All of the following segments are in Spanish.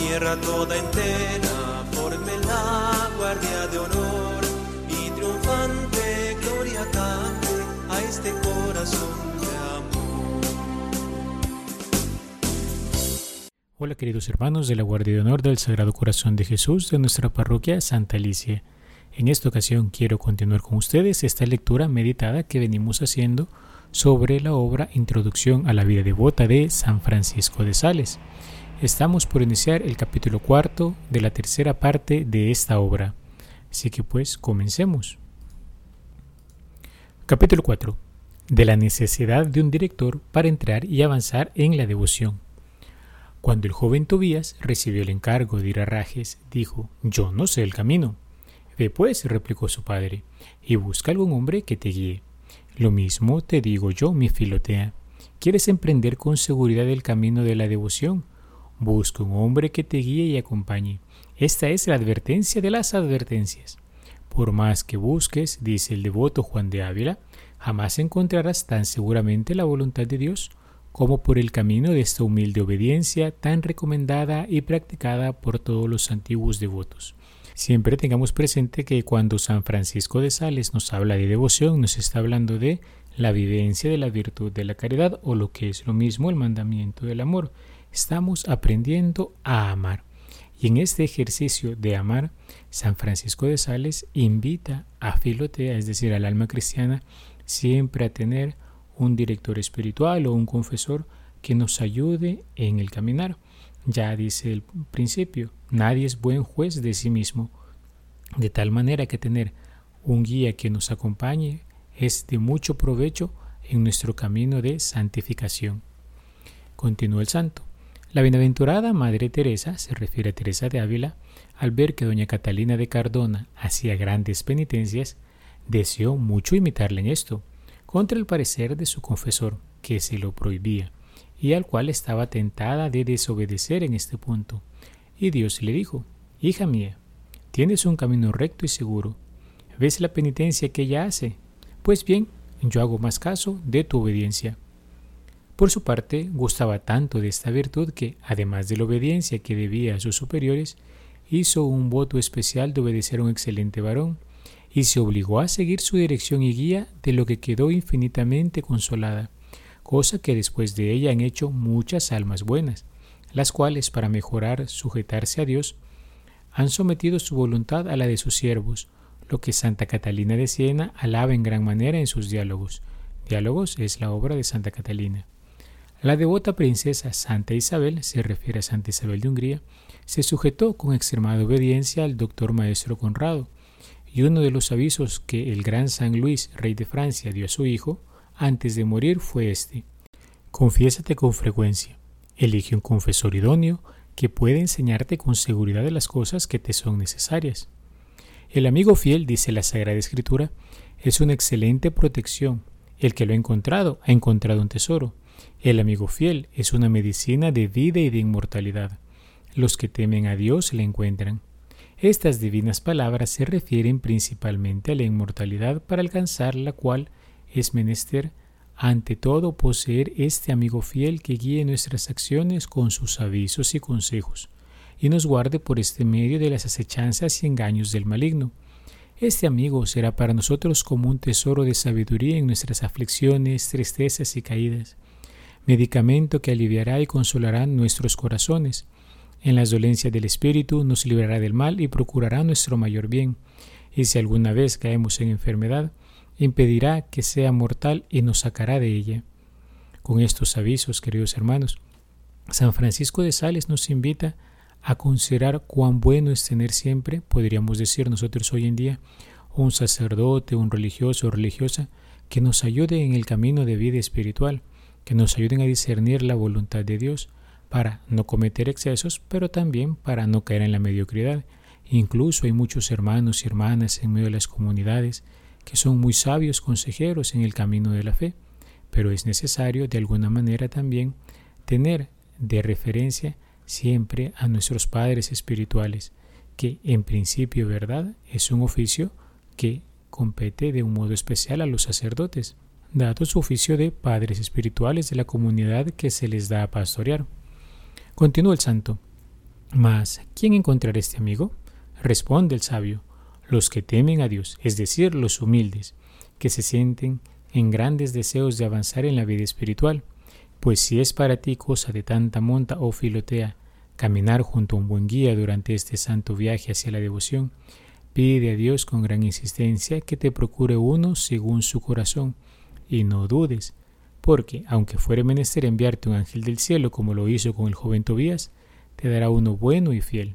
tierra toda entera la guardia de honor y triunfante gloria cante a este corazón de amor. Hola queridos hermanos de la Guardia de Honor del Sagrado Corazón de Jesús de nuestra parroquia Santa Alicia. En esta ocasión quiero continuar con ustedes esta lectura meditada que venimos haciendo sobre la obra Introducción a la vida devota de San Francisco de Sales. Estamos por iniciar el capítulo cuarto de la tercera parte de esta obra. Así que pues comencemos. Capítulo 4. De la necesidad de un director para entrar y avanzar en la devoción. Cuando el joven Tobías recibió el encargo de ir a Rajes, dijo, Yo no sé el camino Ve pues, replicó su padre, y busca algún hombre que te guíe. Lo mismo te digo yo, mi filotea. ¿Quieres emprender con seguridad el camino de la devoción? Busca un hombre que te guíe y acompañe. Esta es la advertencia de las advertencias. Por más que busques, dice el devoto Juan de Ávila, jamás encontrarás tan seguramente la voluntad de Dios como por el camino de esta humilde obediencia tan recomendada y practicada por todos los antiguos devotos. Siempre tengamos presente que cuando San Francisco de Sales nos habla de devoción, nos está hablando de la vivencia de la virtud de la caridad o lo que es lo mismo el mandamiento del amor. Estamos aprendiendo a amar. Y en este ejercicio de amar, San Francisco de Sales invita a Filotea, es decir, al alma cristiana, siempre a tener un director espiritual o un confesor que nos ayude en el caminar. Ya dice el principio, nadie es buen juez de sí mismo, de tal manera que tener un guía que nos acompañe es de mucho provecho en nuestro camino de santificación. Continúa el santo. La bienaventurada Madre Teresa, se refiere a Teresa de Ávila, al ver que doña Catalina de Cardona hacía grandes penitencias, deseó mucho imitarle en esto, contra el parecer de su confesor, que se lo prohibía y al cual estaba tentada de desobedecer en este punto. Y Dios le dijo, Hija mía, tienes un camino recto y seguro. ¿Ves la penitencia que ella hace? Pues bien, yo hago más caso de tu obediencia. Por su parte, gustaba tanto de esta virtud que, además de la obediencia que debía a sus superiores, hizo un voto especial de obedecer a un excelente varón, y se obligó a seguir su dirección y guía, de lo que quedó infinitamente consolada cosa que después de ella han hecho muchas almas buenas, las cuales para mejorar sujetarse a Dios han sometido su voluntad a la de sus siervos, lo que Santa Catalina de Siena alaba en gran manera en sus diálogos. Diálogos es la obra de Santa Catalina. La devota princesa Santa Isabel, se refiere a Santa Isabel de Hungría, se sujetó con extremada obediencia al doctor maestro Conrado, y uno de los avisos que el gran San Luis, rey de Francia, dio a su hijo, antes de morir fue este. Confiésate con frecuencia. Elige un confesor idóneo que puede enseñarte con seguridad de las cosas que te son necesarias. El amigo fiel, dice la Sagrada Escritura, es una excelente protección. El que lo ha encontrado ha encontrado un tesoro. El amigo fiel es una medicina de vida y de inmortalidad. Los que temen a Dios le encuentran. Estas divinas palabras se refieren principalmente a la inmortalidad para alcanzar la cual es menester ante todo poseer este amigo fiel que guíe nuestras acciones con sus avisos y consejos, y nos guarde por este medio de las acechanzas y engaños del maligno. Este amigo será para nosotros como un tesoro de sabiduría en nuestras aflicciones, tristezas y caídas, medicamento que aliviará y consolará nuestros corazones. En las dolencias del espíritu nos librará del mal y procurará nuestro mayor bien. Y si alguna vez caemos en enfermedad, impedirá que sea mortal y nos sacará de ella. Con estos avisos, queridos hermanos, San Francisco de Sales nos invita a considerar cuán bueno es tener siempre, podríamos decir nosotros hoy en día, un sacerdote, un religioso o religiosa que nos ayude en el camino de vida espiritual, que nos ayuden a discernir la voluntad de Dios para no cometer excesos, pero también para no caer en la mediocridad. Incluso hay muchos hermanos y hermanas en medio de las comunidades que son muy sabios consejeros en el camino de la fe, pero es necesario de alguna manera también tener de referencia siempre a nuestros padres espirituales, que en principio, ¿verdad?, es un oficio que compete de un modo especial a los sacerdotes, dado su oficio de padres espirituales de la comunidad que se les da a pastorear. Continúa el santo. Mas, ¿quién encontrará este amigo? Responde el sabio, los que temen a Dios, es decir, los humildes, que se sienten en grandes deseos de avanzar en la vida espiritual. Pues si es para ti cosa de tanta monta o filotea caminar junto a un buen guía durante este santo viaje hacia la devoción, pide a Dios con gran insistencia que te procure uno según su corazón, y no dudes, porque aunque fuere menester enviarte un ángel del cielo como lo hizo con el joven Tobías, te dará uno bueno y fiel.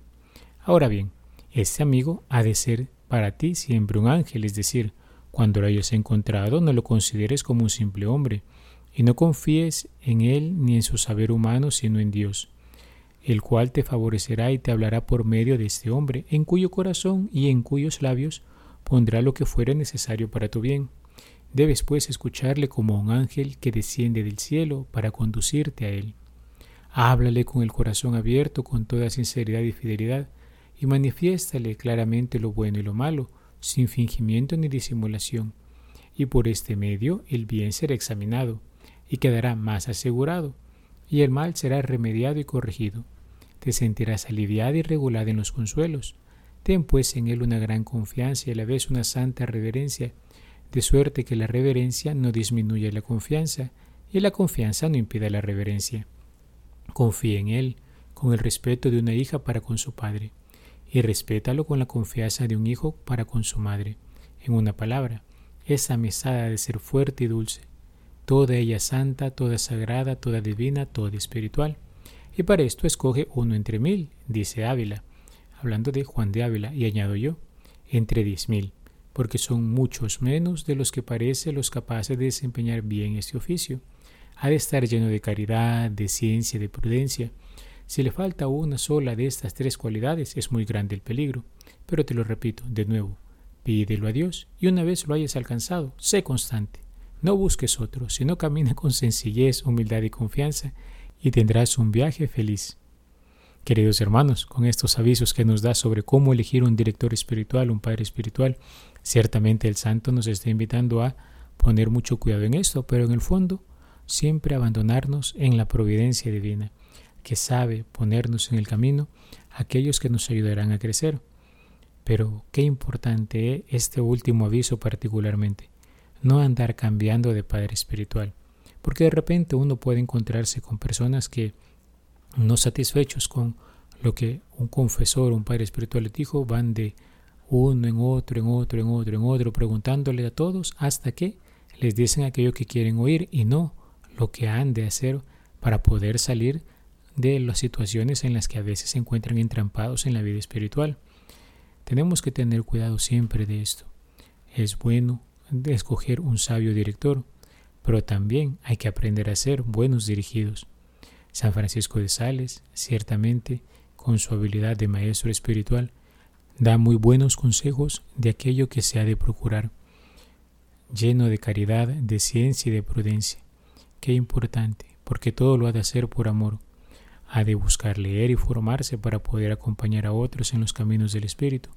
Ahora bien, este amigo ha de ser para ti siempre un ángel, es decir, cuando lo hayas encontrado no lo consideres como un simple hombre, y no confíes en él ni en su saber humano, sino en Dios, el cual te favorecerá y te hablará por medio de este hombre, en cuyo corazón y en cuyos labios pondrá lo que fuere necesario para tu bien. Debes pues escucharle como un ángel que desciende del cielo para conducirte a él. Háblale con el corazón abierto, con toda sinceridad y fidelidad, y manifiéstale claramente lo bueno y lo malo, sin fingimiento ni disimulación. Y por este medio el bien será examinado, y quedará más asegurado, y el mal será remediado y corregido. Te sentirás aliviada y regulada en los consuelos. Ten pues en él una gran confianza y a la vez una santa reverencia, de suerte que la reverencia no disminuya la confianza, y la confianza no impida la reverencia. Confía en él con el respeto de una hija para con su padre, y respétalo con la confianza de un hijo para con su madre. En una palabra, esa mesada de ser fuerte y dulce, toda ella santa, toda sagrada, toda divina, toda espiritual. Y para esto escoge uno entre mil, dice Ávila, hablando de Juan de Ávila, y añado yo, entre diez mil, porque son muchos menos de los que parece los capaces de desempeñar bien este oficio ha de estar lleno de caridad, de ciencia, de prudencia. Si le falta una sola de estas tres cualidades, es muy grande el peligro. Pero te lo repito, de nuevo, pídelo a Dios y una vez lo hayas alcanzado, sé constante. No busques otro, sino camina con sencillez, humildad y confianza y tendrás un viaje feliz. Queridos hermanos, con estos avisos que nos da sobre cómo elegir un director espiritual, un padre espiritual, ciertamente el santo nos está invitando a poner mucho cuidado en esto, pero en el fondo siempre abandonarnos en la providencia divina, que sabe ponernos en el camino aquellos que nos ayudarán a crecer. Pero qué importante es este último aviso particularmente, no andar cambiando de padre espiritual, porque de repente uno puede encontrarse con personas que no satisfechos con lo que un confesor un padre espiritual les dijo, van de uno en otro, en otro, en otro, en otro, preguntándole a todos hasta que les dicen aquello que quieren oír y no lo que han de hacer para poder salir de las situaciones en las que a veces se encuentran entrampados en la vida espiritual. Tenemos que tener cuidado siempre de esto. Es bueno escoger un sabio director, pero también hay que aprender a ser buenos dirigidos. San Francisco de Sales, ciertamente, con su habilidad de maestro espiritual, da muy buenos consejos de aquello que se ha de procurar, lleno de caridad, de ciencia y de prudencia. Qué importante, porque todo lo ha de hacer por amor. Ha de buscar leer y formarse para poder acompañar a otros en los caminos del Espíritu.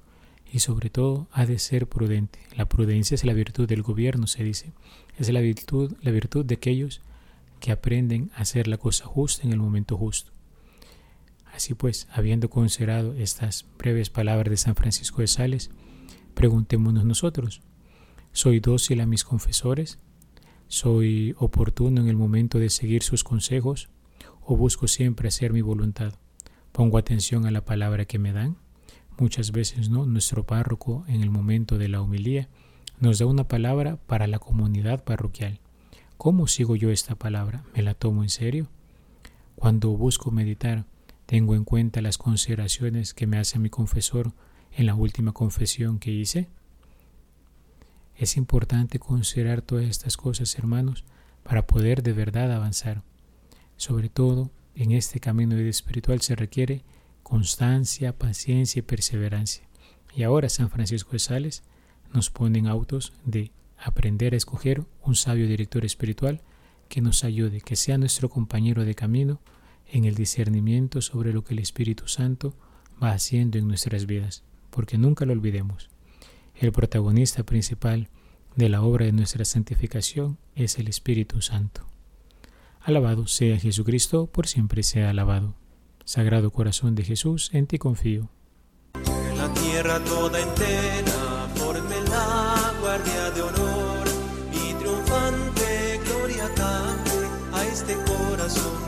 Y sobre todo ha de ser prudente. La prudencia es la virtud del gobierno, se dice. Es la virtud, la virtud de aquellos que aprenden a hacer la cosa justa en el momento justo. Así pues, habiendo considerado estas breves palabras de San Francisco de Sales, preguntémonos nosotros, ¿soy dócil a mis confesores? ¿Soy oportuno en el momento de seguir sus consejos o busco siempre hacer mi voluntad? ¿Pongo atención a la palabra que me dan? Muchas veces no, nuestro párroco en el momento de la homilía nos da una palabra para la comunidad parroquial. ¿Cómo sigo yo esta palabra? ¿Me la tomo en serio? Cuando busco meditar, tengo en cuenta las consideraciones que me hace mi confesor en la última confesión que hice. Es importante considerar todas estas cosas, hermanos, para poder de verdad avanzar. Sobre todo, en este camino de espiritual se requiere constancia, paciencia y perseverancia. Y ahora San Francisco de Sales nos pone en autos de aprender a escoger un sabio director espiritual que nos ayude, que sea nuestro compañero de camino en el discernimiento sobre lo que el Espíritu Santo va haciendo en nuestras vidas, porque nunca lo olvidemos. El protagonista principal de la obra de nuestra santificación es el Espíritu Santo. Alabado sea Jesucristo, por siempre sea alabado. Sagrado Corazón de Jesús, en ti confío. La tierra toda entera guardia este corazón